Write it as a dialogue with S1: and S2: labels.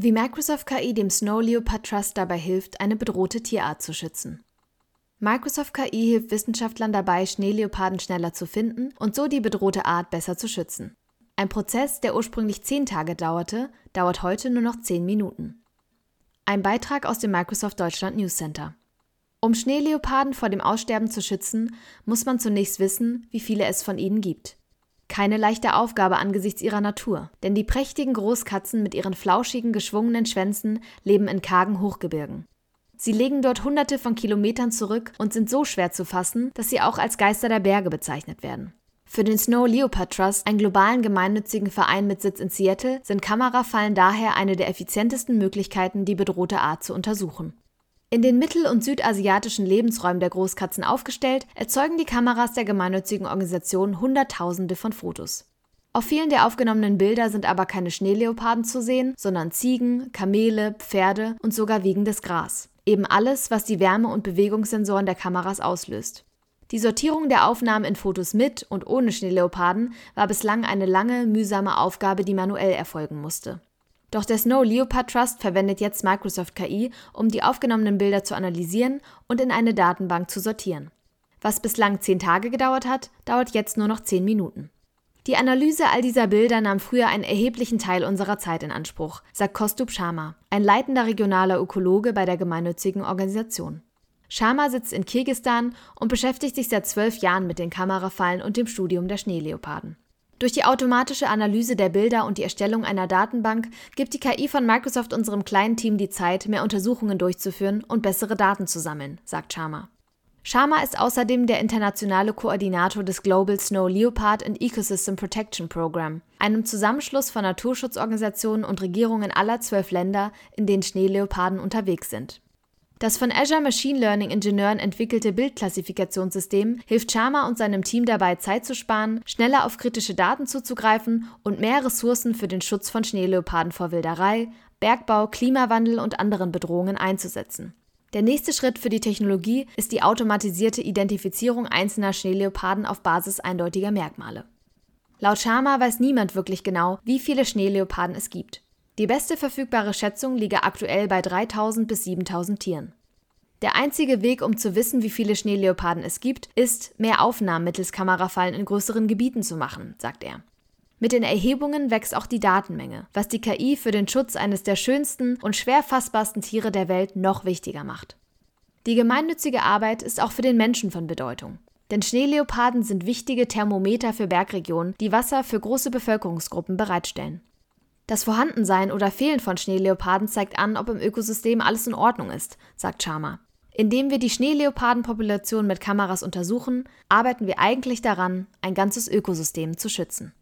S1: Wie Microsoft KI dem Snow Leopard Trust dabei hilft, eine bedrohte Tierart zu schützen. Microsoft KI hilft Wissenschaftlern dabei, Schneeleoparden schneller zu finden und so die bedrohte Art besser zu schützen. Ein Prozess, der ursprünglich zehn Tage dauerte, dauert heute nur noch zehn Minuten. Ein Beitrag aus dem Microsoft Deutschland News Center. Um Schneeleoparden vor dem Aussterben zu schützen, muss man zunächst wissen, wie viele es von ihnen gibt. Keine leichte Aufgabe angesichts ihrer Natur, denn die prächtigen Großkatzen mit ihren flauschigen, geschwungenen Schwänzen leben in kargen Hochgebirgen. Sie legen dort hunderte von Kilometern zurück und sind so schwer zu fassen, dass sie auch als Geister der Berge bezeichnet werden. Für den Snow Leopard Trust, einen globalen gemeinnützigen Verein mit Sitz in Seattle, sind Kamerafallen daher eine der effizientesten Möglichkeiten, die bedrohte Art zu untersuchen. In den mittel- und südasiatischen Lebensräumen der Großkatzen aufgestellt, erzeugen die Kameras der gemeinnützigen Organisation Hunderttausende von Fotos. Auf vielen der aufgenommenen Bilder sind aber keine Schneeleoparden zu sehen, sondern Ziegen, Kamele, Pferde und sogar wiegendes Gras. Eben alles, was die Wärme- und Bewegungssensoren der Kameras auslöst. Die Sortierung der Aufnahmen in Fotos mit und ohne Schneeleoparden war bislang eine lange, mühsame Aufgabe, die manuell erfolgen musste. Doch der Snow Leopard Trust verwendet jetzt Microsoft KI, um die aufgenommenen Bilder zu analysieren und in eine Datenbank zu sortieren. Was bislang zehn Tage gedauert hat, dauert jetzt nur noch zehn Minuten. Die Analyse all dieser Bilder nahm früher einen erheblichen Teil unserer Zeit in Anspruch, sagt Kostub Sharma, ein leitender regionaler Ökologe bei der gemeinnützigen Organisation. Sharma sitzt in Kirgistan und beschäftigt sich seit zwölf Jahren mit den Kamerafallen und dem Studium der Schneeleoparden. Durch die automatische Analyse der Bilder und die Erstellung einer Datenbank gibt die KI von Microsoft unserem kleinen Team die Zeit, mehr Untersuchungen durchzuführen und bessere Daten zu sammeln, sagt Sharma. Sharma ist außerdem der internationale Koordinator des Global Snow Leopard and Ecosystem Protection Program, einem Zusammenschluss von Naturschutzorganisationen und Regierungen aller zwölf Länder, in denen Schneeleoparden unterwegs sind. Das von Azure Machine Learning Ingenieuren entwickelte Bildklassifikationssystem hilft Sharma und seinem Team dabei, Zeit zu sparen, schneller auf kritische Daten zuzugreifen und mehr Ressourcen für den Schutz von Schneeleoparden vor Wilderei, Bergbau, Klimawandel und anderen Bedrohungen einzusetzen. Der nächste Schritt für die Technologie ist die automatisierte Identifizierung einzelner Schneeleoparden auf Basis eindeutiger Merkmale. Laut Sharma weiß niemand wirklich genau, wie viele Schneeleoparden es gibt. Die beste verfügbare Schätzung liege aktuell bei 3000 bis 7000 Tieren. Der einzige Weg, um zu wissen, wie viele Schneeleoparden es gibt, ist, mehr Aufnahmen mittels Kamerafallen in größeren Gebieten zu machen, sagt er. Mit den Erhebungen wächst auch die Datenmenge, was die KI für den Schutz eines der schönsten und schwer fassbarsten Tiere der Welt noch wichtiger macht. Die gemeinnützige Arbeit ist auch für den Menschen von Bedeutung. Denn Schneeleoparden sind wichtige Thermometer für Bergregionen, die Wasser für große Bevölkerungsgruppen bereitstellen. Das Vorhandensein oder Fehlen von Schneeleoparden zeigt an, ob im Ökosystem alles in Ordnung ist, sagt Sharma. Indem wir die Schneeleopardenpopulation mit Kameras untersuchen, arbeiten wir eigentlich daran, ein ganzes Ökosystem zu schützen.